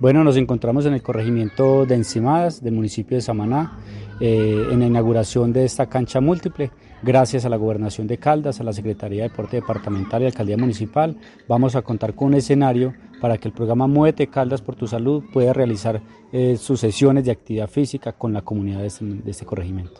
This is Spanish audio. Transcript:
Bueno, nos encontramos en el corregimiento de Encimadas del municipio de Samaná, eh, en la inauguración de esta cancha múltiple. Gracias a la Gobernación de Caldas, a la Secretaría de Deporte Departamental y Alcaldía Municipal, vamos a contar con un escenario para que el programa Muévete Caldas por tu Salud pueda realizar eh, sus sesiones de actividad física con la comunidad de este, este corregimiento.